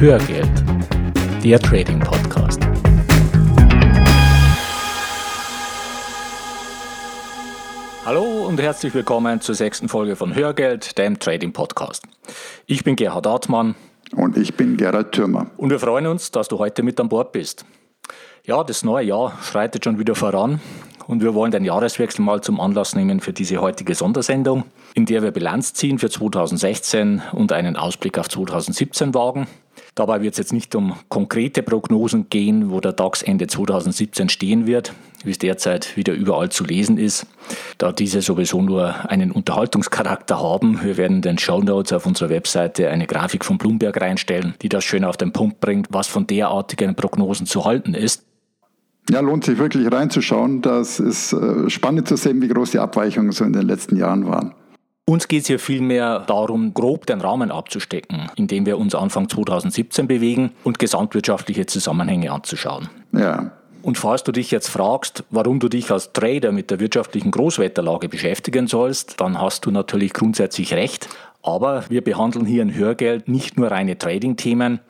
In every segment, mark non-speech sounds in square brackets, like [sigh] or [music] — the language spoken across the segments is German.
Hörgeld, der Trading Podcast. Hallo und herzlich willkommen zur sechsten Folge von Hörgeld, dem Trading Podcast. Ich bin Gerhard Hartmann. Und ich bin Gerhard Thürmer. Und wir freuen uns, dass du heute mit an Bord bist. Ja, das neue Jahr schreitet schon wieder voran und wir wollen den Jahreswechsel mal zum Anlass nehmen für diese heutige Sondersendung, in der wir Bilanz ziehen für 2016 und einen Ausblick auf 2017 wagen. Dabei wird es jetzt nicht um konkrete Prognosen gehen, wo der DAX Ende 2017 stehen wird, wie es derzeit wieder überall zu lesen ist, da diese sowieso nur einen Unterhaltungscharakter haben. Wir werden in den Show Notes auf unserer Webseite eine Grafik von Bloomberg reinstellen, die das schön auf den Punkt bringt, was von derartigen Prognosen zu halten ist. Ja, lohnt sich wirklich reinzuschauen. Das ist äh, spannend zu sehen, wie groß die Abweichungen so in den letzten Jahren waren. Uns geht es hier vielmehr darum, grob den Rahmen abzustecken, in dem wir uns Anfang 2017 bewegen und gesamtwirtschaftliche Zusammenhänge anzuschauen. Ja. Und falls du dich jetzt fragst, warum du dich als Trader mit der wirtschaftlichen Großwetterlage beschäftigen sollst, dann hast du natürlich grundsätzlich recht. Aber wir behandeln hier in Hörgeld nicht nur reine Trading-Themen,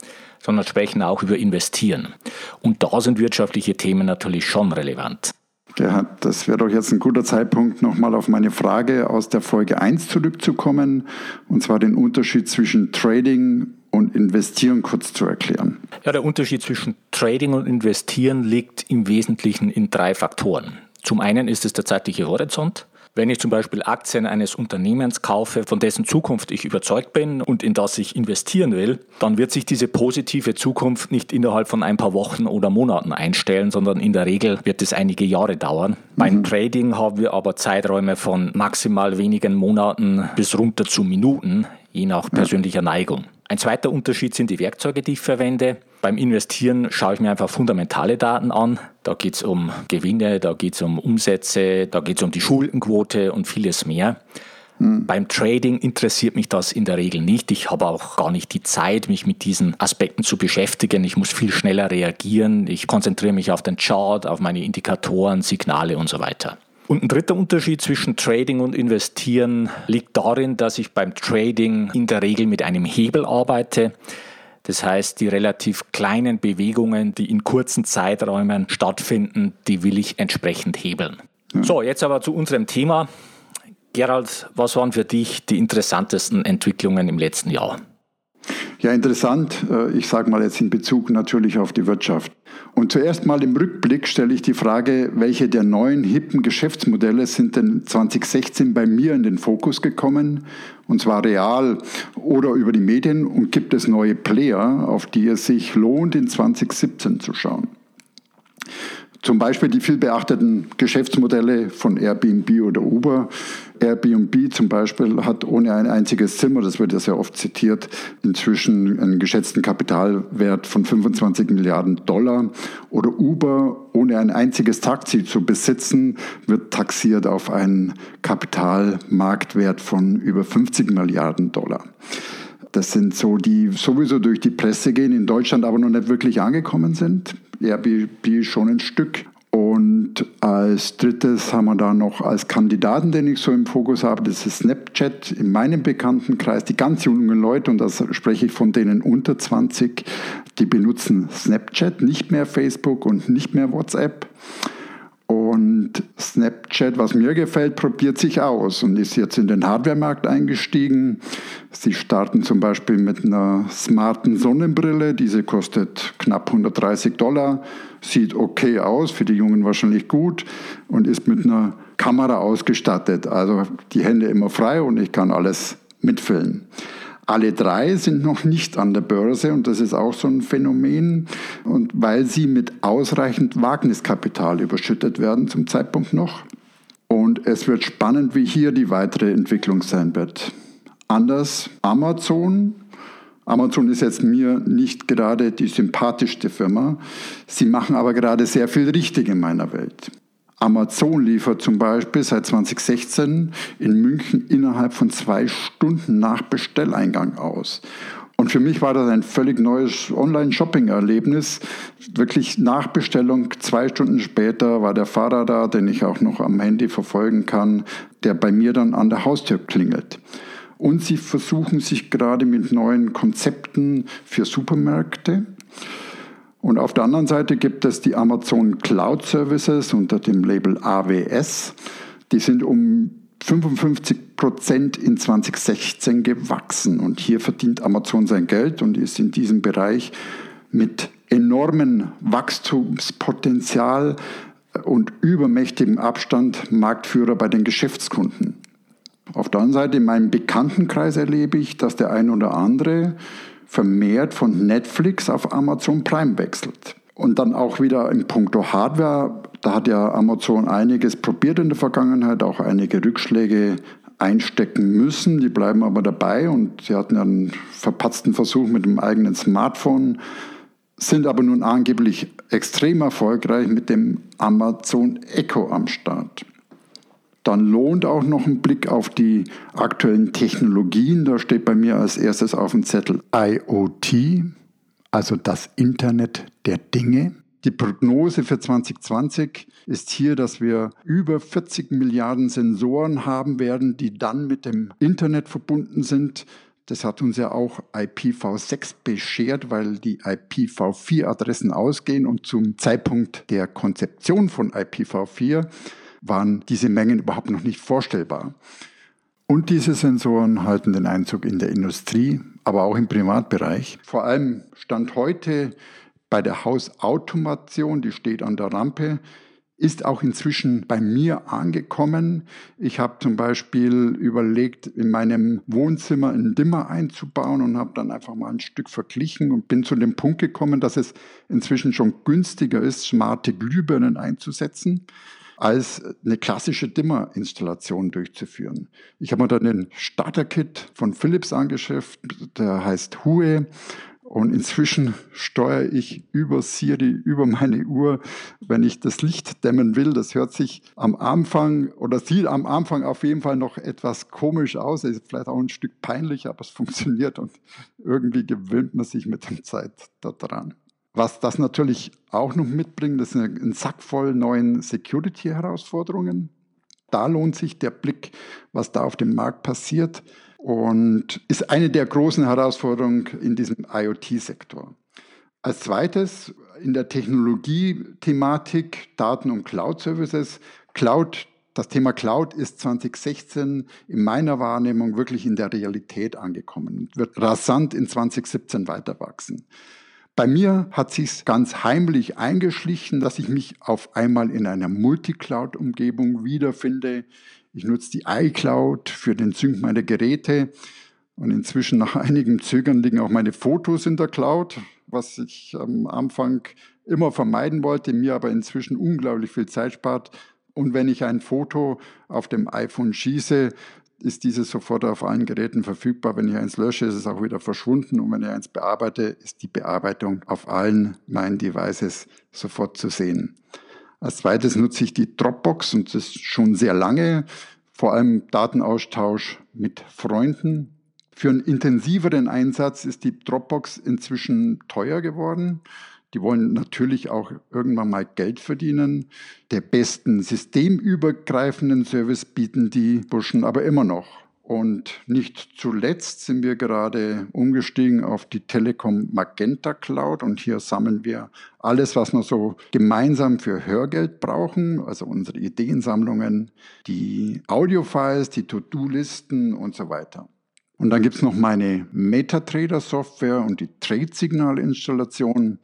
sondern sprechen auch über Investieren. Und da sind wirtschaftliche Themen natürlich schon relevant. Gerhard, das wäre doch jetzt ein guter Zeitpunkt, nochmal auf meine Frage aus der Folge 1 zurückzukommen, und zwar den Unterschied zwischen Trading und Investieren kurz zu erklären. Ja, der Unterschied zwischen Trading und Investieren liegt im Wesentlichen in drei Faktoren. Zum einen ist es der zeitliche Horizont. Wenn ich zum Beispiel Aktien eines Unternehmens kaufe, von dessen Zukunft ich überzeugt bin und in das ich investieren will, dann wird sich diese positive Zukunft nicht innerhalb von ein paar Wochen oder Monaten einstellen, sondern in der Regel wird es einige Jahre dauern. Mhm. Beim Trading haben wir aber Zeiträume von maximal wenigen Monaten bis runter zu Minuten, je nach persönlicher Neigung. Ein zweiter Unterschied sind die Werkzeuge, die ich verwende. Beim Investieren schaue ich mir einfach fundamentale Daten an. Da geht es um Gewinne, da geht es um Umsätze, da geht es um die Schuldenquote und vieles mehr. Hm. Beim Trading interessiert mich das in der Regel nicht. Ich habe auch gar nicht die Zeit, mich mit diesen Aspekten zu beschäftigen. Ich muss viel schneller reagieren. Ich konzentriere mich auf den Chart, auf meine Indikatoren, Signale und so weiter. Und ein dritter Unterschied zwischen Trading und Investieren liegt darin, dass ich beim Trading in der Regel mit einem Hebel arbeite. Das heißt, die relativ kleinen Bewegungen, die in kurzen Zeiträumen stattfinden, die will ich entsprechend hebeln. So, jetzt aber zu unserem Thema. Gerald, was waren für dich die interessantesten Entwicklungen im letzten Jahr? Ja, interessant. Äh, ich sage mal jetzt in Bezug natürlich auf die Wirtschaft. Und zuerst mal im Rückblick stelle ich die Frage, welche der neuen hippen Geschäftsmodelle sind denn 2016 bei mir in den Fokus gekommen? Und zwar real oder über die Medien und gibt es neue Player, auf die es sich lohnt, in 2017 zu schauen? Zum Beispiel die viel beachteten Geschäftsmodelle von Airbnb oder Uber. Airbnb zum Beispiel hat ohne ein einziges Zimmer, das wird ja sehr oft zitiert, inzwischen einen geschätzten Kapitalwert von 25 Milliarden Dollar. Oder Uber ohne ein einziges Taxi zu besitzen, wird taxiert auf einen Kapitalmarktwert von über 50 Milliarden Dollar. Das sind so, die sowieso durch die Presse gehen, in Deutschland aber noch nicht wirklich angekommen sind. Airbnb schon ein Stück. Und als drittes haben wir da noch als Kandidaten, den ich so im Fokus habe, das ist Snapchat in meinem Bekanntenkreis. Die ganz jungen Leute, und das spreche ich von denen unter 20, die benutzen Snapchat, nicht mehr Facebook und nicht mehr WhatsApp. Und Snapchat, was mir gefällt, probiert sich aus und ist jetzt in den Hardware-Markt eingestiegen. Sie starten zum Beispiel mit einer smarten Sonnenbrille. Diese kostet knapp 130 Dollar. Sieht okay aus, für die Jungen wahrscheinlich gut und ist mit einer Kamera ausgestattet. Also die Hände immer frei und ich kann alles mitfilmen. Alle drei sind noch nicht an der Börse und das ist auch so ein Phänomen. Und weil sie mit ausreichend Wagniskapital überschüttet werden zum Zeitpunkt noch. Und es wird spannend, wie hier die weitere Entwicklung sein wird. Anders Amazon. Amazon ist jetzt mir nicht gerade die sympathischste Firma. Sie machen aber gerade sehr viel richtig in meiner Welt. Amazon liefert zum Beispiel seit 2016 in München innerhalb von zwei Stunden nach Bestelleingang aus. Und für mich war das ein völlig neues Online-Shopping-Erlebnis. Wirklich nach Bestellung, zwei Stunden später war der Fahrer da, den ich auch noch am Handy verfolgen kann, der bei mir dann an der Haustür klingelt. und sie versuchen sich gerade mit neuen Konzepten für Supermärkte. Und auf der anderen Seite gibt es die Amazon Cloud Services unter dem Label AWS. Die sind um 55 Prozent in 2016 gewachsen. Und hier verdient Amazon sein Geld und ist in diesem Bereich mit enormem Wachstumspotenzial und übermächtigem Abstand Marktführer bei den Geschäftskunden. Auf der anderen Seite, in meinem Bekanntenkreis erlebe ich, dass der ein oder andere vermehrt von Netflix auf Amazon Prime wechselt. Und dann auch wieder in puncto Hardware, da hat ja Amazon einiges probiert in der Vergangenheit, auch einige Rückschläge einstecken müssen. Die bleiben aber dabei und sie hatten einen verpatzten Versuch mit dem eigenen Smartphone, sind aber nun angeblich extrem erfolgreich mit dem Amazon Echo am Start. Dann lohnt auch noch ein Blick auf die aktuellen Technologien. Da steht bei mir als erstes auf dem Zettel IoT, also das Internet der Dinge. Die Prognose für 2020 ist hier, dass wir über 40 Milliarden Sensoren haben werden, die dann mit dem Internet verbunden sind. Das hat uns ja auch IPv6 beschert, weil die IPv4-Adressen ausgehen und zum Zeitpunkt der Konzeption von IPv4 waren diese Mengen überhaupt noch nicht vorstellbar. Und diese Sensoren halten den Einzug in der Industrie, aber auch im Privatbereich. Vor allem Stand heute bei der Hausautomation, die steht an der Rampe, ist auch inzwischen bei mir angekommen. Ich habe zum Beispiel überlegt, in meinem Wohnzimmer einen Dimmer einzubauen und habe dann einfach mal ein Stück verglichen und bin zu dem Punkt gekommen, dass es inzwischen schon günstiger ist, smarte Glühbirnen einzusetzen als eine klassische Dimmer-Installation durchzuführen. Ich habe mir dann den Starter-Kit von Philips angeschafft, der heißt Hue. Und inzwischen steuere ich über Siri, über meine Uhr, wenn ich das Licht dämmen will. Das hört sich am Anfang oder sieht am Anfang auf jeden Fall noch etwas komisch aus. Ist vielleicht auch ein Stück peinlich, aber es funktioniert und irgendwie gewöhnt man sich mit der Zeit daran. Was das natürlich auch noch mitbringt, ist ein Sack voll neuen Security-Herausforderungen. Da lohnt sich der Blick, was da auf dem Markt passiert und ist eine der großen Herausforderungen in diesem IoT-Sektor. Als zweites in der Technologie-Thematik Daten- und Cloud-Services. Cloud, das Thema Cloud ist 2016 in meiner Wahrnehmung wirklich in der Realität angekommen und wird rasant in 2017 weiter wachsen. Bei mir hat sich ganz heimlich eingeschlichen, dass ich mich auf einmal in einer Multicloud-Umgebung wiederfinde. Ich nutze die iCloud für den Sync meiner Geräte und inzwischen nach [laughs] einigem Zögern liegen auch meine Fotos in der Cloud, was ich am Anfang immer vermeiden wollte, mir aber inzwischen unglaublich viel Zeit spart. Und wenn ich ein Foto auf dem iPhone schieße, ist dieses sofort auf allen Geräten verfügbar. Wenn ich eins lösche, ist es auch wieder verschwunden. Und wenn ich eins bearbeite, ist die Bearbeitung auf allen meinen Devices sofort zu sehen. Als zweites nutze ich die Dropbox und das schon sehr lange, vor allem Datenaustausch mit Freunden. Für einen intensiveren Einsatz ist die Dropbox inzwischen teuer geworden. Die wollen natürlich auch irgendwann mal Geld verdienen. Der besten systemübergreifenden Service bieten die Burschen aber immer noch. Und nicht zuletzt sind wir gerade umgestiegen auf die Telekom Magenta Cloud und hier sammeln wir alles, was wir so gemeinsam für Hörgeld brauchen, also unsere Ideensammlungen, die Audiofiles, die To-Do-Listen und so weiter. Und dann gibt es noch meine MetaTrader-Software und die Trade-Signal-Installation.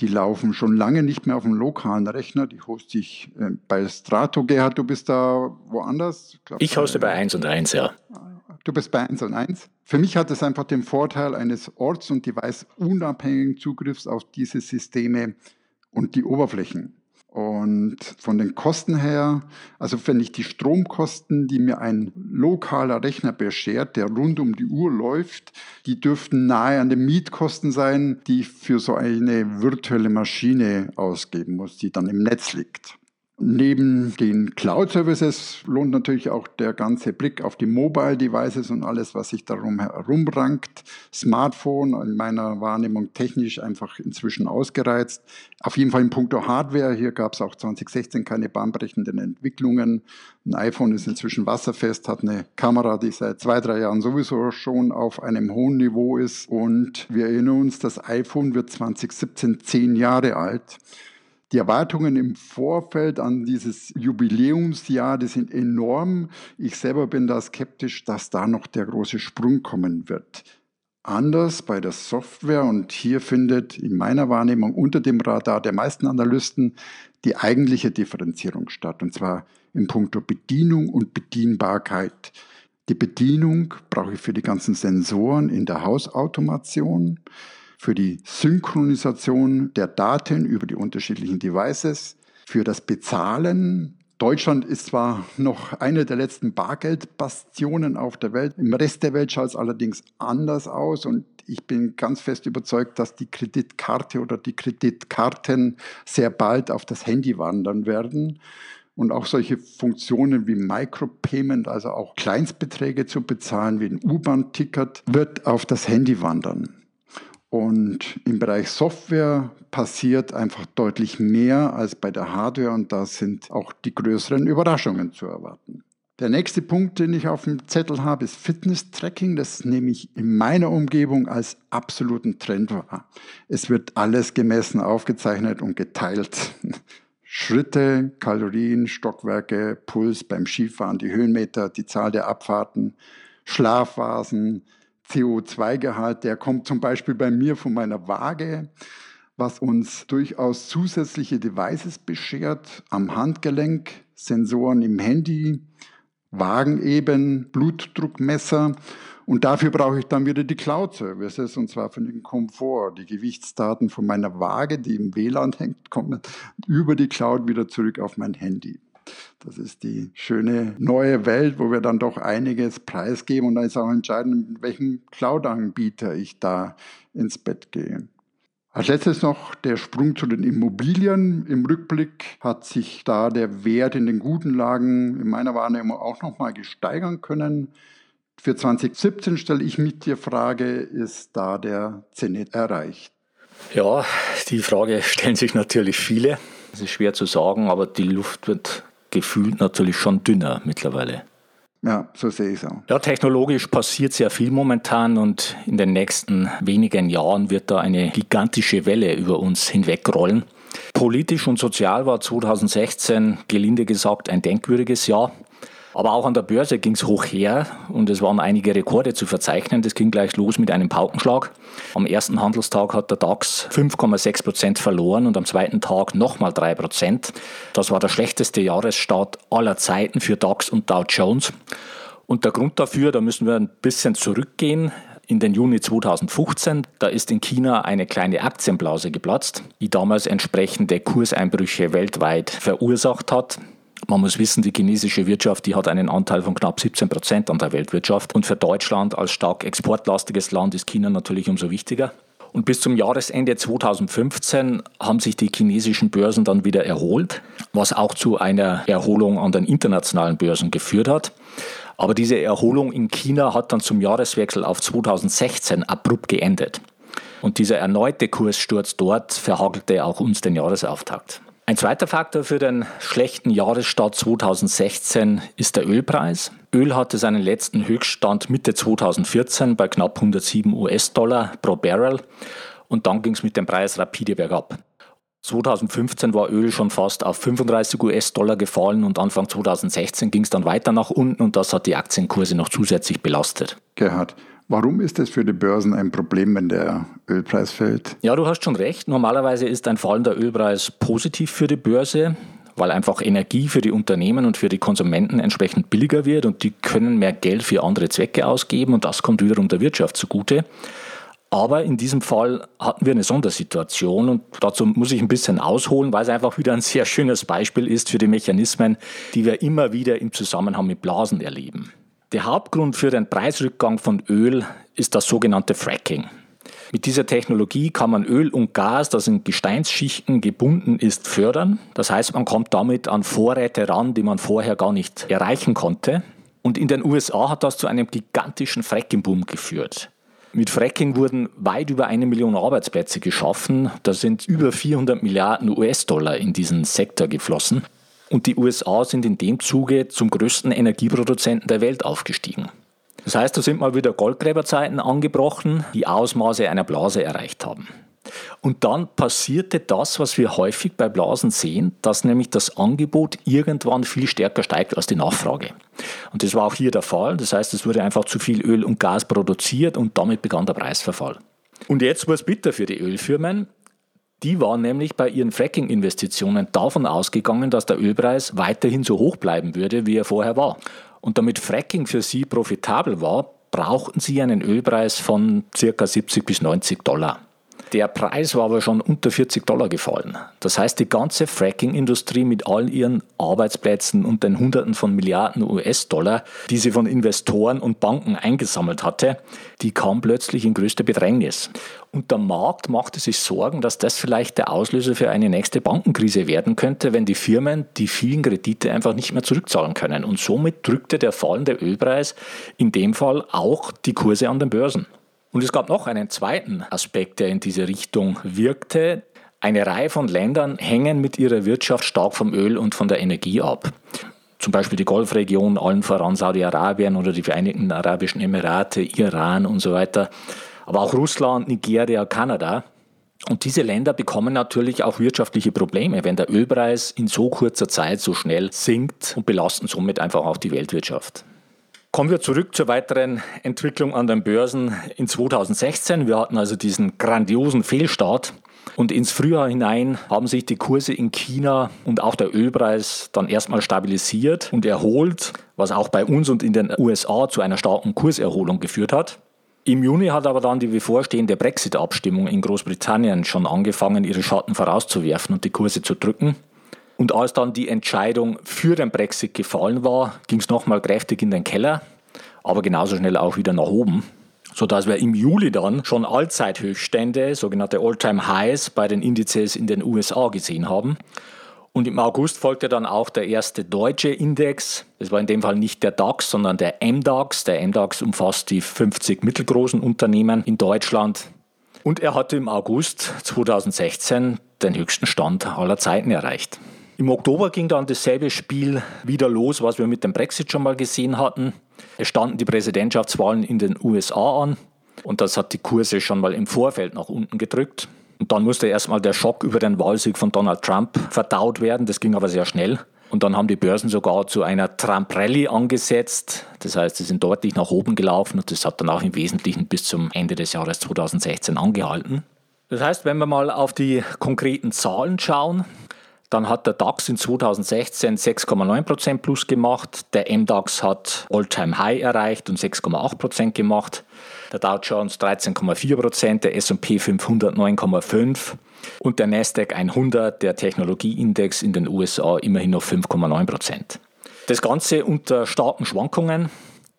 Die laufen schon lange nicht mehr auf dem lokalen Rechner. Die hoste ich äh, bei Strato. Gerhard, du bist da woanders? Ich, glaub, ich hoste bei 1 und 1, ja. Du bist bei 1 und 1. Für mich hat es einfach den Vorteil eines orts- und device-unabhängigen Zugriffs auf diese Systeme und die Oberflächen. Und von den Kosten her, also wenn ich die Stromkosten, die mir ein lokaler Rechner beschert, der rund um die Uhr läuft, die dürften nahe an den Mietkosten sein, die ich für so eine virtuelle Maschine ausgeben muss, die dann im Netz liegt. Neben den Cloud-Services lohnt natürlich auch der ganze Blick auf die Mobile-Devices und alles, was sich darum herumrankt. Smartphone in meiner Wahrnehmung technisch einfach inzwischen ausgereizt. Auf jeden Fall in puncto Hardware. Hier gab es auch 2016 keine bahnbrechenden Entwicklungen. Ein iPhone ist inzwischen wasserfest, hat eine Kamera, die seit zwei, drei Jahren sowieso schon auf einem hohen Niveau ist. Und wir erinnern uns, das iPhone wird 2017 zehn Jahre alt. Die Erwartungen im Vorfeld an dieses Jubiläumsjahr, die sind enorm. Ich selber bin da skeptisch, dass da noch der große Sprung kommen wird. Anders bei der Software und hier findet in meiner Wahrnehmung unter dem Radar der meisten Analysten die eigentliche Differenzierung statt, und zwar in puncto Bedienung und Bedienbarkeit. Die Bedienung brauche ich für die ganzen Sensoren in der Hausautomation für die Synchronisation der Daten über die unterschiedlichen Devices, für das Bezahlen. Deutschland ist zwar noch eine der letzten Bargeldbastionen auf der Welt, im Rest der Welt schaut es allerdings anders aus und ich bin ganz fest überzeugt, dass die Kreditkarte oder die Kreditkarten sehr bald auf das Handy wandern werden. Und auch solche Funktionen wie Micropayment, also auch Kleinstbeträge zu bezahlen, wie ein U-Bahn-Ticket, wird auf das Handy wandern. Und im Bereich Software passiert einfach deutlich mehr als bei der Hardware und da sind auch die größeren Überraschungen zu erwarten. Der nächste Punkt, den ich auf dem Zettel habe, ist Fitness-Tracking. Das nehme ich in meiner Umgebung als absoluten Trend wahr. Es wird alles gemessen, aufgezeichnet und geteilt. [laughs] Schritte, Kalorien, Stockwerke, Puls beim Skifahren, die Höhenmeter, die Zahl der Abfahrten, Schlafphasen, CO2-Gehalt, der kommt zum Beispiel bei mir von meiner Waage, was uns durchaus zusätzliche Devices beschert, am Handgelenk, Sensoren im Handy, Wagen eben, Blutdruckmesser. Und dafür brauche ich dann wieder die Cloud-Services, und zwar für den Komfort. Die Gewichtsdaten von meiner Waage, die im WLAN hängt, kommen über die Cloud wieder zurück auf mein Handy. Das ist die schöne neue Welt, wo wir dann doch einiges preisgeben und dann ist auch entscheidend, mit welchem Cloud-Anbieter ich da ins Bett gehe. Als letztes noch der Sprung zu den Immobilien. Im Rückblick hat sich da der Wert in den guten Lagen in meiner Wahrnehmung auch nochmal gesteigern können. Für 2017 stelle ich mit die Frage, ist da der Zenit erreicht? Ja, die Frage stellen sich natürlich viele. Es ist schwer zu sagen, aber die Luft wird gefühlt natürlich schon dünner mittlerweile. Ja, so sehe ich es auch. Ja, technologisch passiert sehr viel momentan und in den nächsten wenigen Jahren wird da eine gigantische Welle über uns hinwegrollen. Politisch und sozial war 2016 gelinde gesagt ein denkwürdiges Jahr. Aber auch an der Börse ging es hoch her und es waren einige Rekorde zu verzeichnen. Das ging gleich los mit einem Paukenschlag. Am ersten Handelstag hat der DAX 5,6 Prozent verloren und am zweiten Tag nochmal 3 Prozent. Das war der schlechteste Jahresstart aller Zeiten für DAX und Dow Jones. Und der Grund dafür, da müssen wir ein bisschen zurückgehen in den Juni 2015. Da ist in China eine kleine Aktienblase geplatzt, die damals entsprechende Kurseinbrüche weltweit verursacht hat. Man muss wissen, die chinesische Wirtschaft, die hat einen Anteil von knapp 17 Prozent an der Weltwirtschaft. Und für Deutschland als stark exportlastiges Land ist China natürlich umso wichtiger. Und bis zum Jahresende 2015 haben sich die chinesischen Börsen dann wieder erholt, was auch zu einer Erholung an den internationalen Börsen geführt hat. Aber diese Erholung in China hat dann zum Jahreswechsel auf 2016 abrupt geendet. Und dieser erneute Kurssturz dort verhagelte auch uns den Jahresauftakt. Ein zweiter Faktor für den schlechten Jahresstart 2016 ist der Ölpreis. Öl hatte seinen letzten Höchststand Mitte 2014 bei knapp 107 US-Dollar pro Barrel und dann ging es mit dem Preis rapide bergab. 2015 war Öl schon fast auf 35 US-Dollar gefallen und Anfang 2016 ging es dann weiter nach unten und das hat die Aktienkurse noch zusätzlich belastet. Gerhard, Warum ist es für die Börsen ein Problem, wenn der Ölpreis fällt? Ja, du hast schon recht. Normalerweise ist ein fallender Ölpreis positiv für die Börse, weil einfach Energie für die Unternehmen und für die Konsumenten entsprechend billiger wird und die können mehr Geld für andere Zwecke ausgeben und das kommt wiederum der Wirtschaft zugute. Aber in diesem Fall hatten wir eine Sondersituation und dazu muss ich ein bisschen ausholen, weil es einfach wieder ein sehr schönes Beispiel ist für die Mechanismen, die wir immer wieder im Zusammenhang mit Blasen erleben. Der Hauptgrund für den Preisrückgang von Öl ist das sogenannte Fracking. Mit dieser Technologie kann man Öl und Gas, das in Gesteinsschichten gebunden ist, fördern. Das heißt, man kommt damit an Vorräte ran, die man vorher gar nicht erreichen konnte. Und in den USA hat das zu einem gigantischen Fracking-Boom geführt. Mit Fracking wurden weit über eine Million Arbeitsplätze geschaffen. Da sind über 400 Milliarden US-Dollar in diesen Sektor geflossen. Und die USA sind in dem Zuge zum größten Energieproduzenten der Welt aufgestiegen. Das heißt, da sind mal wieder Goldgräberzeiten angebrochen, die Ausmaße einer Blase erreicht haben. Und dann passierte das, was wir häufig bei Blasen sehen, dass nämlich das Angebot irgendwann viel stärker steigt als die Nachfrage. Und das war auch hier der Fall. Das heißt, es wurde einfach zu viel Öl und Gas produziert und damit begann der Preisverfall. Und jetzt war es bitter für die Ölfirmen. Die waren nämlich bei ihren Fracking-Investitionen davon ausgegangen, dass der Ölpreis weiterhin so hoch bleiben würde, wie er vorher war. Und damit Fracking für sie profitabel war, brauchten sie einen Ölpreis von ca. 70 bis 90 Dollar. Der Preis war aber schon unter 40 Dollar gefallen. Das heißt, die ganze Fracking-Industrie mit all ihren Arbeitsplätzen und den Hunderten von Milliarden US-Dollar, die sie von Investoren und Banken eingesammelt hatte, die kam plötzlich in größte Bedrängnis. Und der Markt machte sich Sorgen, dass das vielleicht der Auslöser für eine nächste Bankenkrise werden könnte, wenn die Firmen die vielen Kredite einfach nicht mehr zurückzahlen können. Und somit drückte der fallende Ölpreis in dem Fall auch die Kurse an den Börsen. Und es gab noch einen zweiten Aspekt, der in diese Richtung wirkte. Eine Reihe von Ländern hängen mit ihrer Wirtschaft stark vom Öl und von der Energie ab. Zum Beispiel die Golfregion, allen voran Saudi-Arabien oder die Vereinigten Arabischen Emirate, Iran und so weiter. Aber auch Russland, Nigeria, Kanada. Und diese Länder bekommen natürlich auch wirtschaftliche Probleme, wenn der Ölpreis in so kurzer Zeit so schnell sinkt und belasten somit einfach auch die Weltwirtschaft. Kommen wir zurück zur weiteren Entwicklung an den Börsen in 2016. Wir hatten also diesen grandiosen Fehlstart. Und ins Frühjahr hinein haben sich die Kurse in China und auch der Ölpreis dann erstmal stabilisiert und erholt, was auch bei uns und in den USA zu einer starken Kurserholung geführt hat. Im Juni hat aber dann die bevorstehende Brexit-Abstimmung in Großbritannien schon angefangen, ihre Schatten vorauszuwerfen und die Kurse zu drücken. Und als dann die Entscheidung für den Brexit gefallen war, ging es nochmal kräftig in den Keller, aber genauso schnell auch wieder nach oben. Sodass wir im Juli dann schon Allzeithöchststände, sogenannte All-Time-Highs bei den Indizes in den USA gesehen haben. Und im August folgte dann auch der erste deutsche Index. Das war in dem Fall nicht der DAX, sondern der MDAX. Der MDAX umfasst die 50 mittelgroßen Unternehmen in Deutschland. Und er hatte im August 2016 den höchsten Stand aller Zeiten erreicht. Im Oktober ging dann dasselbe Spiel wieder los, was wir mit dem Brexit schon mal gesehen hatten. Es standen die Präsidentschaftswahlen in den USA an und das hat die Kurse schon mal im Vorfeld nach unten gedrückt. Und dann musste erstmal der Schock über den Wahlsieg von Donald Trump verdaut werden. Das ging aber sehr schnell. Und dann haben die Börsen sogar zu einer Trump-Rallye angesetzt. Das heißt, sie sind deutlich nach oben gelaufen und das hat dann auch im Wesentlichen bis zum Ende des Jahres 2016 angehalten. Das heißt, wenn wir mal auf die konkreten Zahlen schauen, dann hat der DAX in 2016 6,9% plus gemacht. Der MDAX hat All-Time-High erreicht und 6,8% gemacht. Der Dow Jones 13,4%, der S&P 500 9,5% und der Nasdaq 100, der Technologieindex in den USA, immerhin noch 5,9%. Das Ganze unter starken Schwankungen.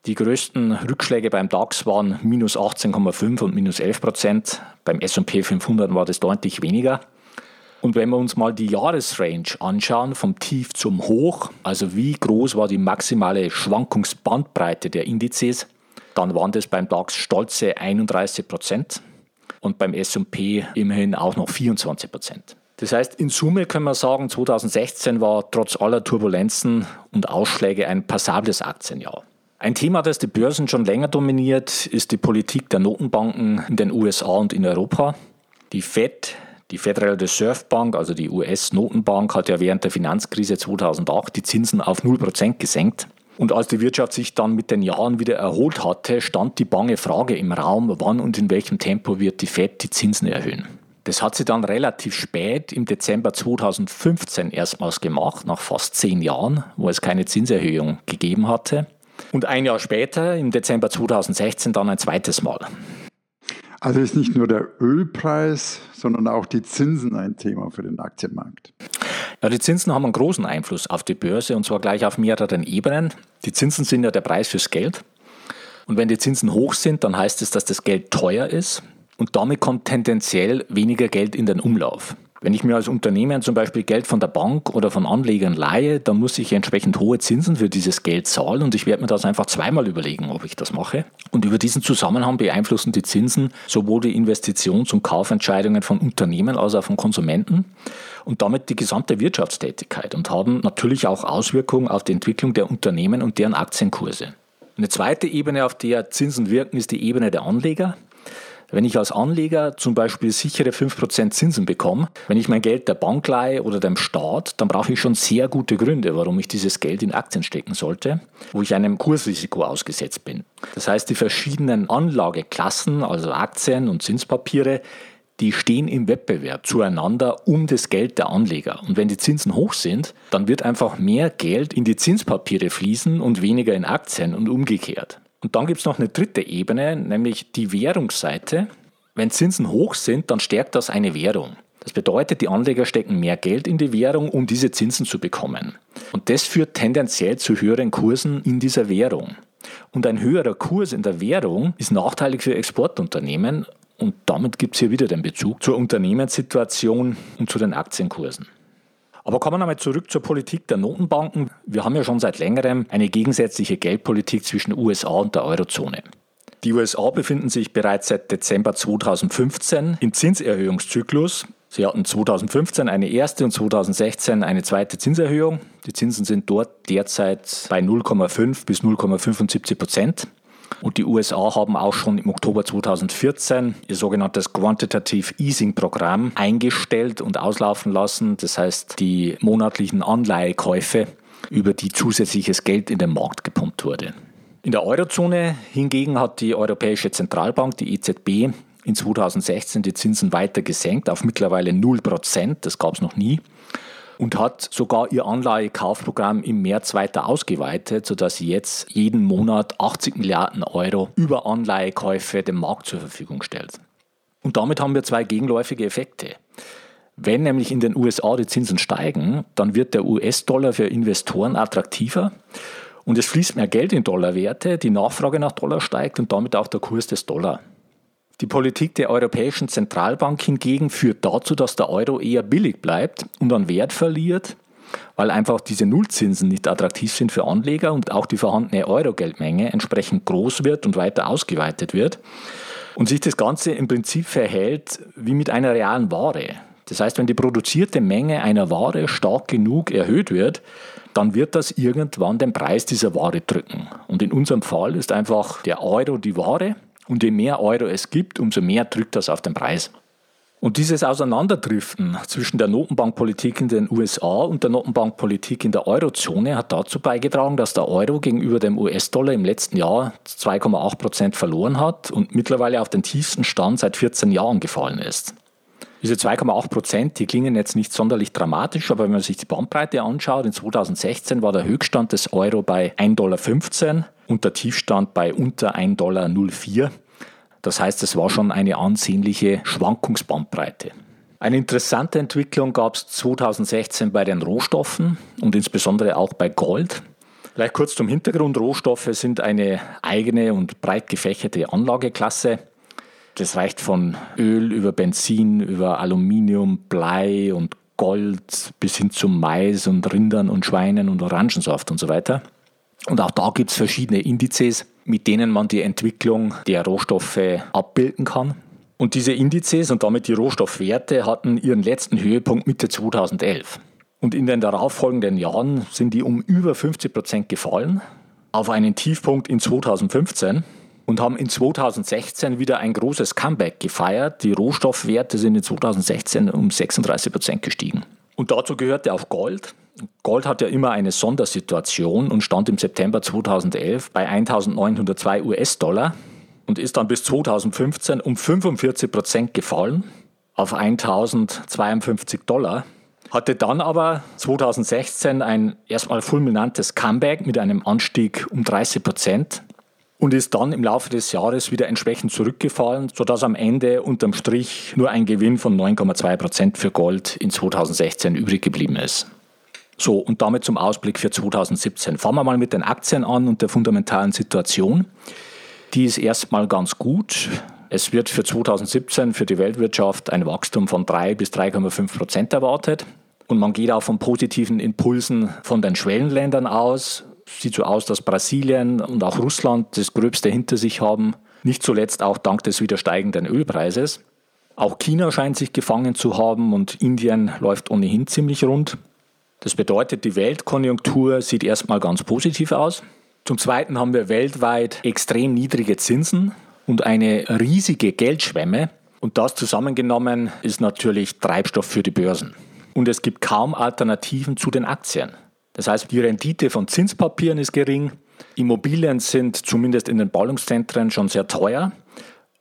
Die größten Rückschläge beim DAX waren minus 18,5 und minus 11% Beim S&P 500 war das deutlich weniger. Und wenn wir uns mal die Jahresrange anschauen, vom Tief zum Hoch, also wie groß war die maximale Schwankungsbandbreite der Indizes, dann waren das beim DAX stolze 31 Prozent und beim SP immerhin auch noch 24 Prozent. Das heißt, in Summe können wir sagen, 2016 war trotz aller Turbulenzen und Ausschläge ein passables Aktienjahr. Ein Thema, das die Börsen schon länger dominiert, ist die Politik der Notenbanken in den USA und in Europa. Die Fed die Federal Reserve Bank, also die US-Notenbank, hat ja während der Finanzkrise 2008 die Zinsen auf 0% gesenkt. Und als die Wirtschaft sich dann mit den Jahren wieder erholt hatte, stand die bange Frage im Raum, wann und in welchem Tempo wird die Fed die Zinsen erhöhen. Das hat sie dann relativ spät im Dezember 2015 erstmals gemacht, nach fast zehn Jahren, wo es keine Zinserhöhung gegeben hatte. Und ein Jahr später, im Dezember 2016, dann ein zweites Mal. Also ist nicht nur der Ölpreis, sondern auch die Zinsen ein Thema für den Aktienmarkt. Ja, die Zinsen haben einen großen Einfluss auf die Börse und zwar gleich auf mehreren Ebenen. Die Zinsen sind ja der Preis fürs Geld. Und wenn die Zinsen hoch sind, dann heißt es, dass das Geld teuer ist. und damit kommt tendenziell weniger Geld in den Umlauf. Wenn ich mir als Unternehmen zum Beispiel Geld von der Bank oder von Anlegern leihe, dann muss ich entsprechend hohe Zinsen für dieses Geld zahlen und ich werde mir das einfach zweimal überlegen, ob ich das mache. Und über diesen Zusammenhang beeinflussen die Zinsen sowohl die Investitions- und Kaufentscheidungen von Unternehmen als auch von Konsumenten und damit die gesamte Wirtschaftstätigkeit und haben natürlich auch Auswirkungen auf die Entwicklung der Unternehmen und deren Aktienkurse. Eine zweite Ebene, auf der Zinsen wirken, ist die Ebene der Anleger. Wenn ich als Anleger zum Beispiel sichere 5% Zinsen bekomme, wenn ich mein Geld der Bank leihe oder dem Staat, dann brauche ich schon sehr gute Gründe, warum ich dieses Geld in Aktien stecken sollte, wo ich einem Kursrisiko ausgesetzt bin. Das heißt, die verschiedenen Anlageklassen, also Aktien und Zinspapiere, die stehen im Wettbewerb zueinander um das Geld der Anleger. Und wenn die Zinsen hoch sind, dann wird einfach mehr Geld in die Zinspapiere fließen und weniger in Aktien und umgekehrt. Und dann gibt es noch eine dritte Ebene, nämlich die Währungsseite. Wenn Zinsen hoch sind, dann stärkt das eine Währung. Das bedeutet, die Anleger stecken mehr Geld in die Währung, um diese Zinsen zu bekommen. Und das führt tendenziell zu höheren Kursen in dieser Währung. Und ein höherer Kurs in der Währung ist nachteilig für Exportunternehmen und damit gibt es hier wieder den Bezug zur Unternehmenssituation und zu den Aktienkursen. Aber kommen wir nochmal zurück zur Politik der Notenbanken. Wir haben ja schon seit längerem eine gegensätzliche Geldpolitik zwischen USA und der Eurozone. Die USA befinden sich bereits seit Dezember 2015 im Zinserhöhungszyklus. Sie hatten 2015 eine erste und 2016 eine zweite Zinserhöhung. Die Zinsen sind dort derzeit bei 0,5 bis 0,75 Prozent. Und die USA haben auch schon im Oktober 2014 ihr sogenanntes Quantitative Easing Programm eingestellt und auslaufen lassen. Das heißt, die monatlichen Anleihekäufe, über die zusätzliches Geld in den Markt gepumpt wurde. In der Eurozone hingegen hat die Europäische Zentralbank, die EZB, in 2016 die Zinsen weiter gesenkt auf mittlerweile 0 Prozent. Das gab es noch nie und hat sogar ihr Anleihekaufprogramm im März weiter ausgeweitet, sodass sie jetzt jeden Monat 80 Milliarden Euro über Anleihekäufe dem Markt zur Verfügung stellt. Und damit haben wir zwei gegenläufige Effekte. Wenn nämlich in den USA die Zinsen steigen, dann wird der US-Dollar für Investoren attraktiver und es fließt mehr Geld in Dollarwerte, die Nachfrage nach Dollar steigt und damit auch der Kurs des Dollar. Die Politik der Europäischen Zentralbank hingegen führt dazu, dass der Euro eher billig bleibt und an Wert verliert, weil einfach diese Nullzinsen nicht attraktiv sind für Anleger und auch die vorhandene Euro-Geldmenge entsprechend groß wird und weiter ausgeweitet wird und sich das Ganze im Prinzip verhält wie mit einer realen Ware. Das heißt, wenn die produzierte Menge einer Ware stark genug erhöht wird, dann wird das irgendwann den Preis dieser Ware drücken. Und in unserem Fall ist einfach der Euro die Ware und je mehr Euro es gibt, umso mehr drückt das auf den Preis. Und dieses Auseinanderdriften zwischen der Notenbankpolitik in den USA und der Notenbankpolitik in der Eurozone hat dazu beigetragen, dass der Euro gegenüber dem US-Dollar im letzten Jahr 2,8 Prozent verloren hat und mittlerweile auf den tiefsten Stand seit 14 Jahren gefallen ist. Diese 2,8 Prozent, die klingen jetzt nicht sonderlich dramatisch, aber wenn man sich die Bandbreite anschaut, in 2016 war der Höchststand des Euro bei 1,15 Dollar und der Tiefstand bei unter 1,04 Dollar. Das heißt, es war schon eine ansehnliche Schwankungsbandbreite. Eine interessante Entwicklung gab es 2016 bei den Rohstoffen und insbesondere auch bei Gold. Vielleicht kurz zum Hintergrund. Rohstoffe sind eine eigene und breit gefächerte Anlageklasse. Das reicht von Öl über Benzin, über Aluminium, Blei und Gold bis hin zu Mais und Rindern und Schweinen und Orangensaft und so weiter. Und auch da gibt es verschiedene Indizes, mit denen man die Entwicklung der Rohstoffe abbilden kann. Und diese Indizes und damit die Rohstoffwerte hatten ihren letzten Höhepunkt Mitte 2011. Und in den darauffolgenden Jahren sind die um über 50 Prozent gefallen, auf einen Tiefpunkt in 2015 und haben in 2016 wieder ein großes Comeback gefeiert. Die Rohstoffwerte sind in 2016 um 36 Prozent gestiegen. Und dazu gehörte auch Gold. Gold hat ja immer eine Sondersituation und stand im September 2011 bei 1902 US-Dollar und ist dann bis 2015 um 45 Prozent gefallen auf 1052 Dollar. Hatte dann aber 2016 ein erstmal fulminantes Comeback mit einem Anstieg um 30 Prozent und ist dann im Laufe des Jahres wieder entsprechend zurückgefallen, sodass am Ende unterm Strich nur ein Gewinn von 9,2 Prozent für Gold in 2016 übrig geblieben ist. So, und damit zum Ausblick für 2017. Fangen wir mal mit den Aktien an und der fundamentalen Situation. Die ist erstmal ganz gut. Es wird für 2017 für die Weltwirtschaft ein Wachstum von 3 bis 3,5 Prozent erwartet. Und man geht auch von positiven Impulsen von den Schwellenländern aus. Sieht so aus, dass Brasilien und auch Russland das Gröbste hinter sich haben. Nicht zuletzt auch dank des wieder steigenden Ölpreises. Auch China scheint sich gefangen zu haben und Indien läuft ohnehin ziemlich rund. Das bedeutet, die Weltkonjunktur sieht erstmal ganz positiv aus. Zum Zweiten haben wir weltweit extrem niedrige Zinsen und eine riesige Geldschwemme. Und das zusammengenommen ist natürlich Treibstoff für die Börsen. Und es gibt kaum Alternativen zu den Aktien. Das heißt, die Rendite von Zinspapieren ist gering. Immobilien sind zumindest in den Ballungszentren schon sehr teuer.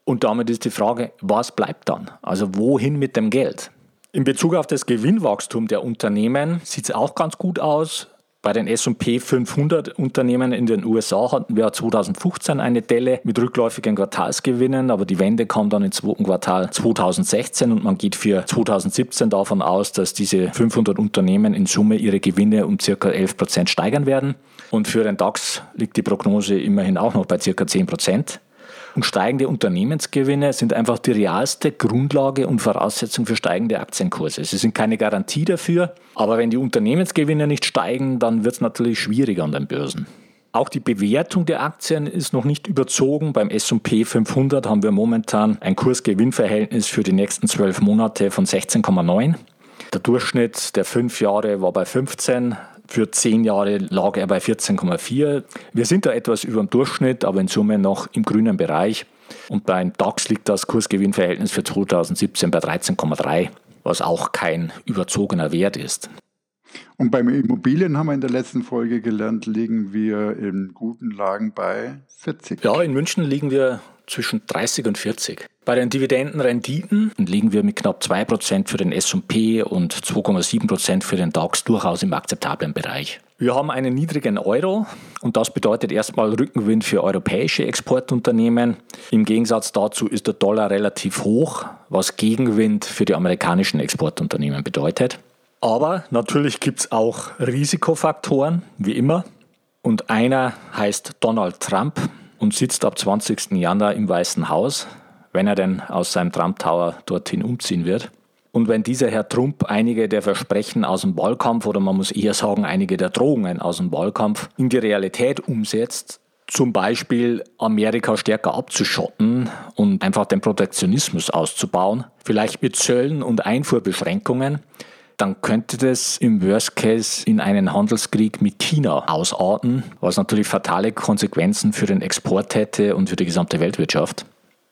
Und damit ist die Frage, was bleibt dann? Also wohin mit dem Geld? In Bezug auf das Gewinnwachstum der Unternehmen sieht es auch ganz gut aus. Bei den S&P 500 Unternehmen in den USA hatten wir 2015 eine Delle mit rückläufigen Quartalsgewinnen, aber die Wende kam dann im zweiten Quartal 2016 und man geht für 2017 davon aus, dass diese 500 Unternehmen in Summe ihre Gewinne um ca. 11 Prozent steigern werden. Und für den DAX liegt die Prognose immerhin auch noch bei ca. 10 Prozent. Und steigende Unternehmensgewinne sind einfach die realste Grundlage und Voraussetzung für steigende Aktienkurse. Sie sind keine Garantie dafür, aber wenn die Unternehmensgewinne nicht steigen, dann wird es natürlich schwieriger an den Börsen. Auch die Bewertung der Aktien ist noch nicht überzogen. Beim S&P 500 haben wir momentan ein Kursgewinnverhältnis für die nächsten zwölf Monate von 16,9. Der Durchschnitt der fünf Jahre war bei 15. Für zehn Jahre lag er bei 14,4. Wir sind da etwas über dem Durchschnitt, aber in Summe noch im grünen Bereich. Und beim DAX liegt das Kursgewinnverhältnis für 2017 bei 13,3, was auch kein überzogener Wert ist. Und beim Immobilien haben wir in der letzten Folge gelernt, liegen wir in guten Lagen bei 40. Ja, in München liegen wir zwischen 30 und 40. Bei den Dividendenrenditen liegen wir mit knapp 2% für den S&P und 2,7% für den DAX durchaus im akzeptablen Bereich. Wir haben einen niedrigen Euro und das bedeutet erstmal Rückenwind für europäische Exportunternehmen. Im Gegensatz dazu ist der Dollar relativ hoch, was Gegenwind für die amerikanischen Exportunternehmen bedeutet. Aber natürlich gibt es auch Risikofaktoren, wie immer. Und einer heißt Donald Trump und sitzt ab 20. Januar im Weißen Haus, wenn er denn aus seinem Trump Tower dorthin umziehen wird. Und wenn dieser Herr Trump einige der Versprechen aus dem Wahlkampf oder man muss eher sagen einige der Drohungen aus dem Wahlkampf in die Realität umsetzt, zum Beispiel Amerika stärker abzuschotten und einfach den Protektionismus auszubauen, vielleicht mit Zöllen und Einfuhrbeschränkungen, dann könnte das im Worst Case in einen Handelskrieg mit China ausarten, was natürlich fatale Konsequenzen für den Export hätte und für die gesamte Weltwirtschaft.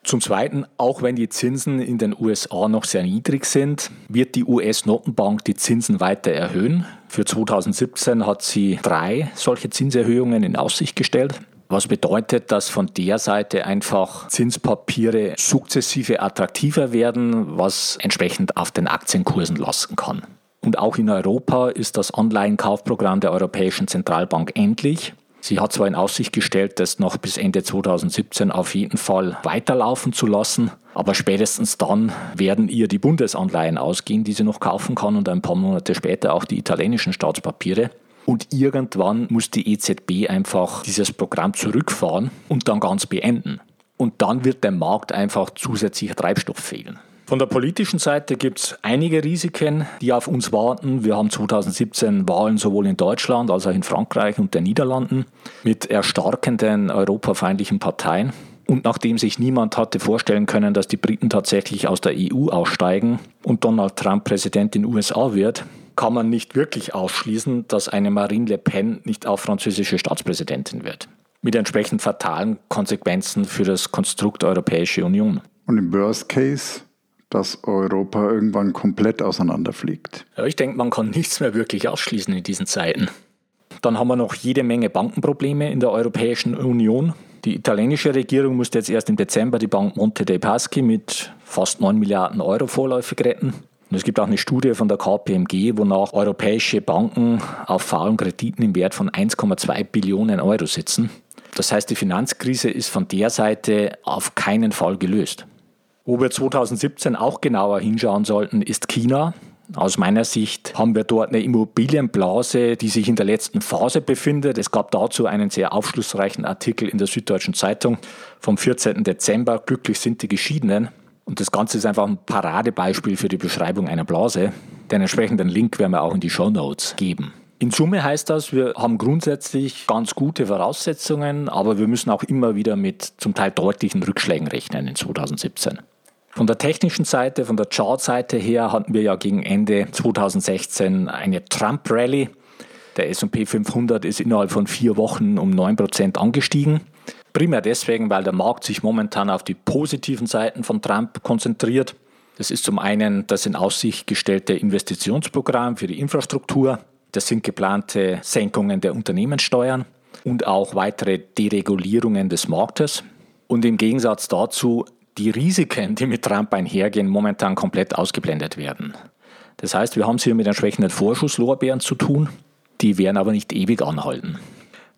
Zum Zweiten, auch wenn die Zinsen in den USA noch sehr niedrig sind, wird die US-Notenbank die Zinsen weiter erhöhen. Für 2017 hat sie drei solche Zinserhöhungen in Aussicht gestellt. Was bedeutet, dass von der Seite einfach Zinspapiere sukzessive attraktiver werden, was entsprechend auf den Aktienkursen lasten kann. Und auch in Europa ist das Anleihenkaufprogramm der Europäischen Zentralbank endlich. Sie hat zwar in Aussicht gestellt, das noch bis Ende 2017 auf jeden Fall weiterlaufen zu lassen, aber spätestens dann werden ihr die Bundesanleihen ausgehen, die sie noch kaufen kann und ein paar Monate später auch die italienischen Staatspapiere. Und irgendwann muss die EZB einfach dieses Programm zurückfahren und dann ganz beenden. Und dann wird dem Markt einfach zusätzlicher Treibstoff fehlen. Von der politischen Seite gibt es einige Risiken, die auf uns warten. Wir haben 2017 Wahlen sowohl in Deutschland als auch in Frankreich und den Niederlanden mit erstarkenden europafeindlichen Parteien. Und nachdem sich niemand hatte vorstellen können, dass die Briten tatsächlich aus der EU aussteigen und Donald Trump Präsident in den USA wird, kann man nicht wirklich ausschließen, dass eine Marine Le Pen nicht auch französische Staatspräsidentin wird. Mit entsprechend fatalen Konsequenzen für das Konstrukt Europäische Union. Und im Worst Case, dass Europa irgendwann komplett auseinanderfliegt. Ja, ich denke, man kann nichts mehr wirklich ausschließen in diesen Zeiten. Dann haben wir noch jede Menge Bankenprobleme in der Europäischen Union. Die italienische Regierung musste jetzt erst im Dezember die Bank Monte dei Paschi mit fast 9 Milliarden Euro vorläufig retten. Und es gibt auch eine Studie von der KPMG, wonach europäische Banken auf faulen Krediten im Wert von 1,2 Billionen Euro sitzen. Das heißt, die Finanzkrise ist von der Seite auf keinen Fall gelöst. Wo wir 2017 auch genauer hinschauen sollten, ist China. Aus meiner Sicht haben wir dort eine Immobilienblase, die sich in der letzten Phase befindet. Es gab dazu einen sehr aufschlussreichen Artikel in der Süddeutschen Zeitung vom 14. Dezember. Glücklich sind die Geschiedenen. Und das Ganze ist einfach ein Paradebeispiel für die Beschreibung einer Blase. Den entsprechenden Link werden wir auch in die Show Notes geben. In Summe heißt das, wir haben grundsätzlich ganz gute Voraussetzungen, aber wir müssen auch immer wieder mit zum Teil deutlichen Rückschlägen rechnen in 2017. Von der technischen Seite, von der Chart-Seite her hatten wir ja gegen Ende 2016 eine Trump-Rally. Der SP 500 ist innerhalb von vier Wochen um 9% angestiegen. Primär deswegen, weil der Markt sich momentan auf die positiven Seiten von Trump konzentriert. Das ist zum einen das in Aussicht gestellte Investitionsprogramm für die Infrastruktur. Das sind geplante Senkungen der Unternehmenssteuern und auch weitere Deregulierungen des Marktes. Und im Gegensatz dazu die Risiken, die mit Trump einhergehen, momentan komplett ausgeblendet werden. Das heißt, wir haben es hier mit entsprechenden Vorschusslorbeeren zu tun, die werden aber nicht ewig anhalten.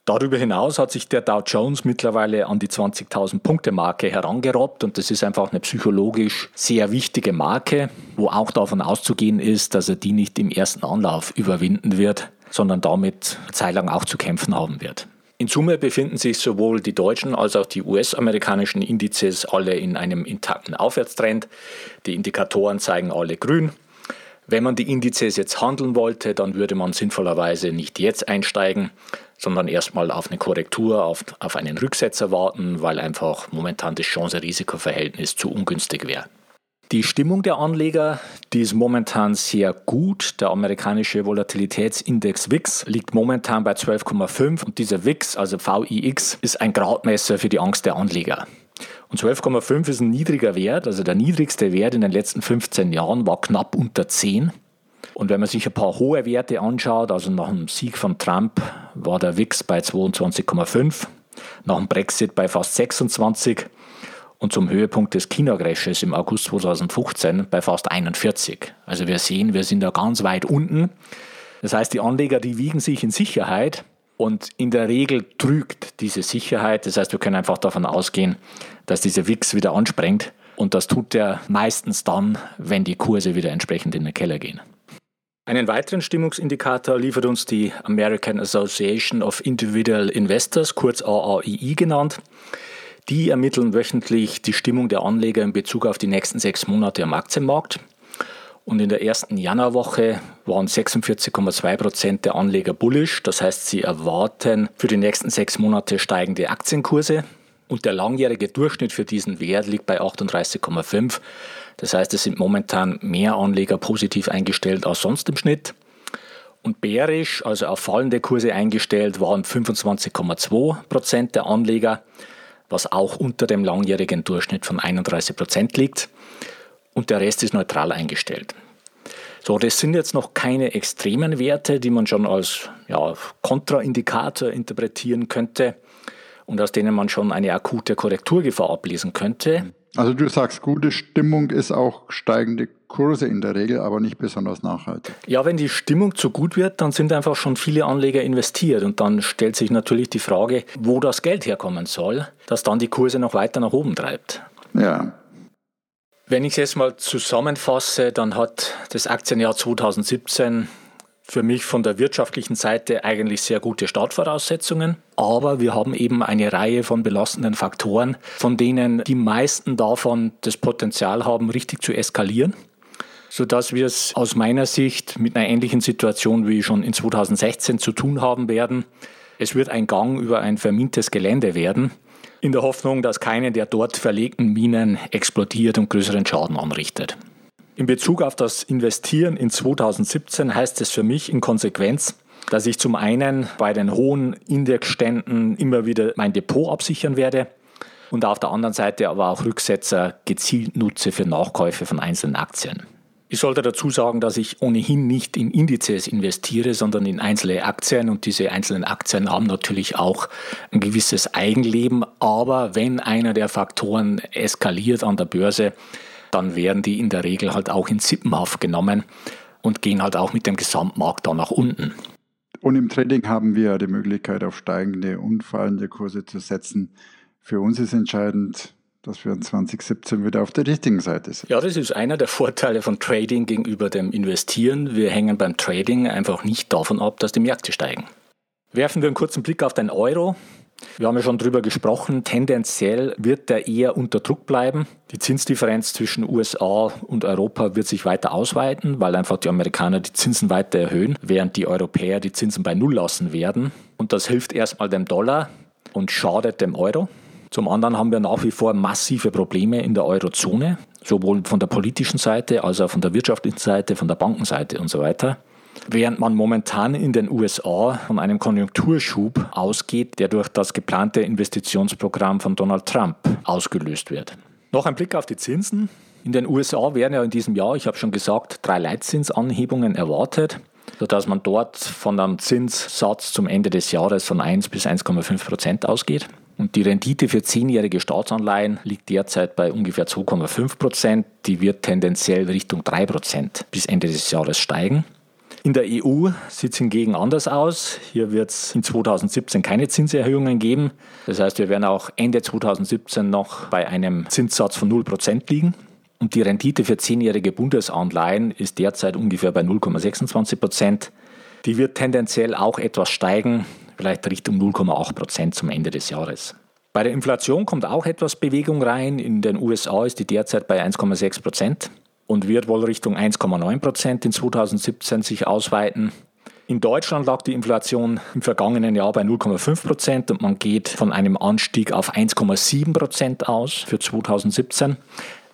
Darüber hinaus hat sich der Dow Jones mittlerweile an die 20.000 Punkte Marke herangerobbt und das ist einfach eine psychologisch sehr wichtige Marke, wo auch davon auszugehen ist, dass er die nicht im ersten Anlauf überwinden wird, sondern damit zeitlang auch zu kämpfen haben wird. In Summe befinden sich sowohl die deutschen als auch die US-amerikanischen Indizes alle in einem intakten Aufwärtstrend. Die Indikatoren zeigen alle grün. Wenn man die Indizes jetzt handeln wollte, dann würde man sinnvollerweise nicht jetzt einsteigen, sondern erstmal auf eine Korrektur, auf, auf einen Rücksetzer warten, weil einfach momentan das Chance-Risiko-Verhältnis zu ungünstig wäre. Die Stimmung der Anleger, die ist momentan sehr gut. Der amerikanische Volatilitätsindex WIX liegt momentan bei 12,5 und dieser WIX, also VIX, ist ein Gradmesser für die Angst der Anleger. Und 12,5 ist ein niedriger Wert, also der niedrigste Wert in den letzten 15 Jahren war knapp unter 10. Und wenn man sich ein paar hohe Werte anschaut, also nach dem Sieg von Trump war der WIX bei 22,5, nach dem Brexit bei fast 26 und zum Höhepunkt des China-Crashes im August 2015 bei fast 41. Also wir sehen, wir sind da ganz weit unten. Das heißt, die Anleger, die wiegen sich in Sicherheit und in der Regel trügt diese Sicherheit. Das heißt, wir können einfach davon ausgehen, dass dieser WIX wieder ansprengt und das tut er meistens dann, wenn die Kurse wieder entsprechend in den Keller gehen. Einen weiteren Stimmungsindikator liefert uns die American Association of Individual Investors, kurz AAII genannt. Die ermitteln wöchentlich die Stimmung der Anleger in Bezug auf die nächsten sechs Monate am Aktienmarkt. Und in der ersten Januarwoche waren 46,2 Prozent der Anleger bullish. Das heißt, sie erwarten für die nächsten sechs Monate steigende Aktienkurse. Und der langjährige Durchschnitt für diesen Wert liegt bei 38,5. Das heißt, es sind momentan mehr Anleger positiv eingestellt als sonst im Schnitt. Und bärisch, also auf fallende Kurse eingestellt, waren 25,2 Prozent der Anleger was auch unter dem langjährigen Durchschnitt von 31 Prozent liegt. Und der Rest ist neutral eingestellt. So, das sind jetzt noch keine extremen Werte, die man schon als ja, Kontraindikator interpretieren könnte und aus denen man schon eine akute Korrekturgefahr ablesen könnte. Also du sagst, gute Stimmung ist auch steigende Kurse in der Regel, aber nicht besonders nachhaltig. Ja, wenn die Stimmung zu gut wird, dann sind einfach schon viele Anleger investiert und dann stellt sich natürlich die Frage, wo das Geld herkommen soll, das dann die Kurse noch weiter nach oben treibt. Ja. Wenn ich es jetzt mal zusammenfasse, dann hat das Aktienjahr 2017 für mich von der wirtschaftlichen Seite eigentlich sehr gute Startvoraussetzungen. Aber wir haben eben eine Reihe von belastenden Faktoren, von denen die meisten davon das Potenzial haben, richtig zu eskalieren sodass wir es aus meiner Sicht mit einer ähnlichen Situation wie schon in 2016 zu tun haben werden. Es wird ein Gang über ein vermintes Gelände werden, in der Hoffnung, dass keine der dort verlegten Minen explodiert und größeren Schaden anrichtet. In Bezug auf das Investieren in 2017 heißt es für mich in Konsequenz, dass ich zum einen bei den hohen Indexständen immer wieder mein Depot absichern werde und auf der anderen Seite aber auch Rücksetzer gezielt nutze für Nachkäufe von einzelnen Aktien. Ich sollte dazu sagen, dass ich ohnehin nicht in Indizes investiere, sondern in einzelne Aktien und diese einzelnen Aktien haben natürlich auch ein gewisses Eigenleben, aber wenn einer der Faktoren eskaliert an der Börse, dann werden die in der Regel halt auch in Sippenhaft genommen und gehen halt auch mit dem Gesamtmarkt dann nach unten. Und im Trading haben wir die Möglichkeit, auf steigende und fallende Kurse zu setzen. Für uns ist entscheidend, dass wir in 2017 wieder auf der richtigen Seite sind. Ja, das ist einer der Vorteile von Trading gegenüber dem Investieren. Wir hängen beim Trading einfach nicht davon ab, dass die Märkte steigen. Werfen wir einen kurzen Blick auf den Euro. Wir haben ja schon darüber gesprochen, tendenziell wird der eher unter Druck bleiben. Die Zinsdifferenz zwischen USA und Europa wird sich weiter ausweiten, weil einfach die Amerikaner die Zinsen weiter erhöhen, während die Europäer die Zinsen bei Null lassen werden. Und das hilft erstmal dem Dollar und schadet dem Euro. Zum anderen haben wir nach wie vor massive Probleme in der Eurozone, sowohl von der politischen Seite als auch von der wirtschaftlichen Seite, von der Bankenseite und so weiter. Während man momentan in den USA von einem Konjunkturschub ausgeht, der durch das geplante Investitionsprogramm von Donald Trump ausgelöst wird. Noch ein Blick auf die Zinsen. In den USA werden ja in diesem Jahr, ich habe schon gesagt, drei Leitzinsanhebungen erwartet, sodass man dort von einem Zinssatz zum Ende des Jahres von 1 bis 1,5 Prozent ausgeht. Und die Rendite für zehnjährige Staatsanleihen liegt derzeit bei ungefähr 2,5 Prozent. Die wird tendenziell Richtung 3 Prozent bis Ende des Jahres steigen. In der EU sieht es hingegen anders aus. Hier wird es in 2017 keine Zinserhöhungen geben. Das heißt, wir werden auch Ende 2017 noch bei einem Zinssatz von 0% liegen. Und die Rendite für zehnjährige Bundesanleihen ist derzeit ungefähr bei 0,26 Prozent. Die wird tendenziell auch etwas steigen, vielleicht Richtung 0,8 Prozent zum Ende des Jahres. Bei der Inflation kommt auch etwas Bewegung rein. In den USA ist die derzeit bei 1,6 Prozent und wird wohl Richtung 1,9 Prozent in 2017 sich ausweiten. In Deutschland lag die Inflation im vergangenen Jahr bei 0,5 Prozent und man geht von einem Anstieg auf 1,7 Prozent aus für 2017.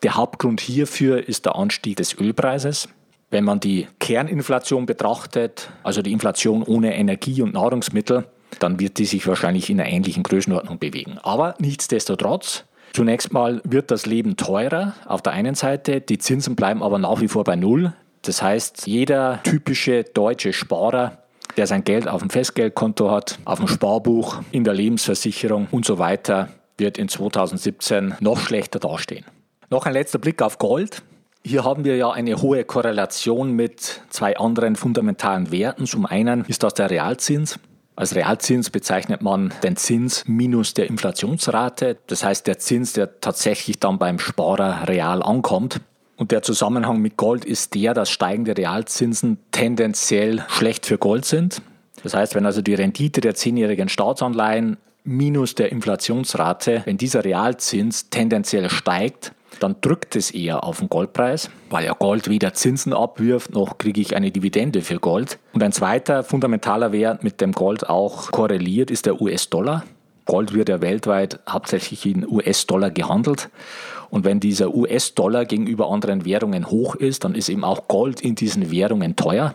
Der Hauptgrund hierfür ist der Anstieg des Ölpreises. Wenn man die Kerninflation betrachtet, also die Inflation ohne Energie und Nahrungsmittel, dann wird die sich wahrscheinlich in einer ähnlichen Größenordnung bewegen. Aber nichtsdestotrotz, Zunächst mal wird das Leben teurer auf der einen Seite, die Zinsen bleiben aber nach wie vor bei Null. Das heißt, jeder typische deutsche Sparer, der sein Geld auf dem Festgeldkonto hat, auf dem Sparbuch, in der Lebensversicherung und so weiter, wird in 2017 noch schlechter dastehen. Noch ein letzter Blick auf Gold. Hier haben wir ja eine hohe Korrelation mit zwei anderen fundamentalen Werten. Zum einen ist das der Realzins. Als Realzins bezeichnet man den Zins minus der Inflationsrate, das heißt der Zins, der tatsächlich dann beim Sparer real ankommt. Und der Zusammenhang mit Gold ist der, dass steigende Realzinsen tendenziell schlecht für Gold sind. Das heißt, wenn also die Rendite der zehnjährigen Staatsanleihen minus der Inflationsrate, wenn dieser Realzins tendenziell steigt, dann drückt es eher auf den Goldpreis, weil ja Gold weder Zinsen abwirft, noch kriege ich eine Dividende für Gold. Und ein zweiter fundamentaler Wert, mit dem Gold auch korreliert, ist der US-Dollar. Gold wird ja weltweit hauptsächlich in US-Dollar gehandelt. Und wenn dieser US-Dollar gegenüber anderen Währungen hoch ist, dann ist eben auch Gold in diesen Währungen teuer.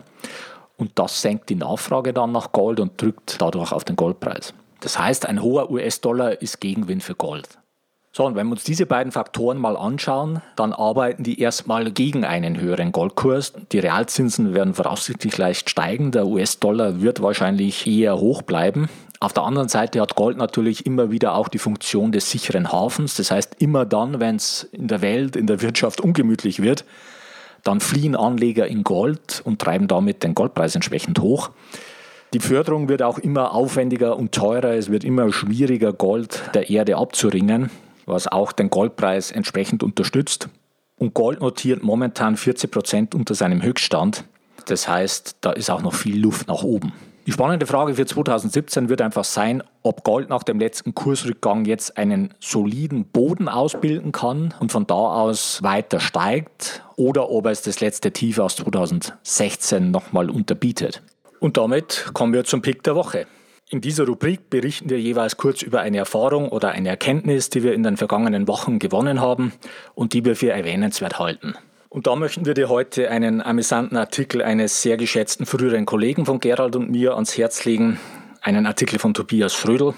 Und das senkt die Nachfrage dann nach Gold und drückt dadurch auf den Goldpreis. Das heißt, ein hoher US-Dollar ist Gegenwind für Gold. So, und wenn wir uns diese beiden Faktoren mal anschauen, dann arbeiten die erstmal gegen einen höheren Goldkurs. Die Realzinsen werden voraussichtlich leicht steigen. Der US-Dollar wird wahrscheinlich eher hoch bleiben. Auf der anderen Seite hat Gold natürlich immer wieder auch die Funktion des sicheren Hafens. Das heißt, immer dann, wenn es in der Welt, in der Wirtschaft ungemütlich wird, dann fliehen Anleger in Gold und treiben damit den Goldpreis entsprechend hoch. Die Förderung wird auch immer aufwendiger und teurer. Es wird immer schwieriger, Gold der Erde abzuringen was auch den Goldpreis entsprechend unterstützt. Und Gold notiert momentan 40 Prozent unter seinem Höchststand. Das heißt, da ist auch noch viel Luft nach oben. Die spannende Frage für 2017 wird einfach sein, ob Gold nach dem letzten Kursrückgang jetzt einen soliden Boden ausbilden kann und von da aus weiter steigt oder ob es das letzte Tief aus 2016 nochmal unterbietet. Und damit kommen wir zum Pick der Woche. In dieser Rubrik berichten wir jeweils kurz über eine Erfahrung oder eine Erkenntnis, die wir in den vergangenen Wochen gewonnen haben und die wir für erwähnenswert halten. Und da möchten wir dir heute einen amüsanten Artikel eines sehr geschätzten früheren Kollegen von Gerald und mir ans Herz legen. Einen Artikel von Tobias Schrödel.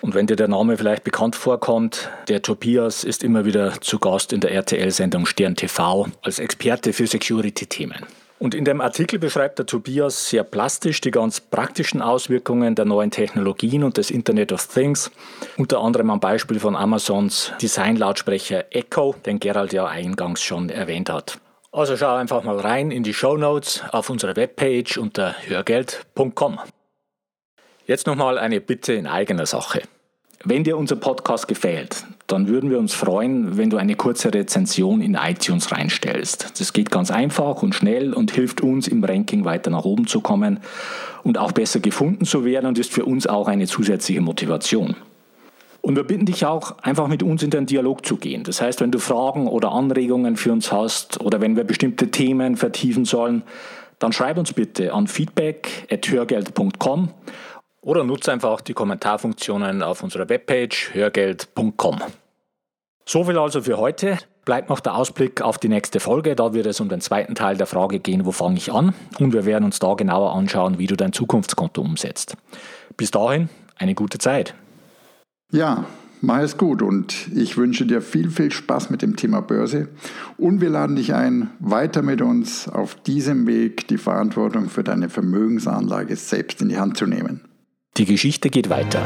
Und wenn dir der Name vielleicht bekannt vorkommt, der Tobias ist immer wieder zu Gast in der RTL-Sendung Stern TV als Experte für Security-Themen. Und in dem Artikel beschreibt der Tobias sehr plastisch die ganz praktischen Auswirkungen der neuen Technologien und des Internet of Things, unter anderem am Beispiel von Amazons Designlautsprecher Echo, den Gerald ja eingangs schon erwähnt hat. Also schau einfach mal rein in die Show Notes auf unserer Webpage unter hörgeld.com. Jetzt nochmal eine Bitte in eigener Sache. Wenn dir unser Podcast gefällt, dann würden wir uns freuen, wenn du eine kurze Rezension in iTunes reinstellst. Das geht ganz einfach und schnell und hilft uns im Ranking weiter nach oben zu kommen und auch besser gefunden zu werden und ist für uns auch eine zusätzliche Motivation. Und wir bitten dich auch, einfach mit uns in den Dialog zu gehen. Das heißt, wenn du Fragen oder Anregungen für uns hast oder wenn wir bestimmte Themen vertiefen sollen, dann schreib uns bitte an feedback.hörgeld.com oder nutze einfach die Kommentarfunktionen auf unserer Webpage hörgeld.com. So viel also für heute. Bleibt noch der Ausblick auf die nächste Folge. Da wird es um den zweiten Teil der Frage gehen, wo fange ich an? Und wir werden uns da genauer anschauen, wie du dein Zukunftskonto umsetzt. Bis dahin, eine gute Zeit. Ja, mach es gut und ich wünsche dir viel, viel Spaß mit dem Thema Börse und wir laden dich ein, weiter mit uns auf diesem Weg die Verantwortung für deine Vermögensanlage selbst in die Hand zu nehmen. Die Geschichte geht weiter.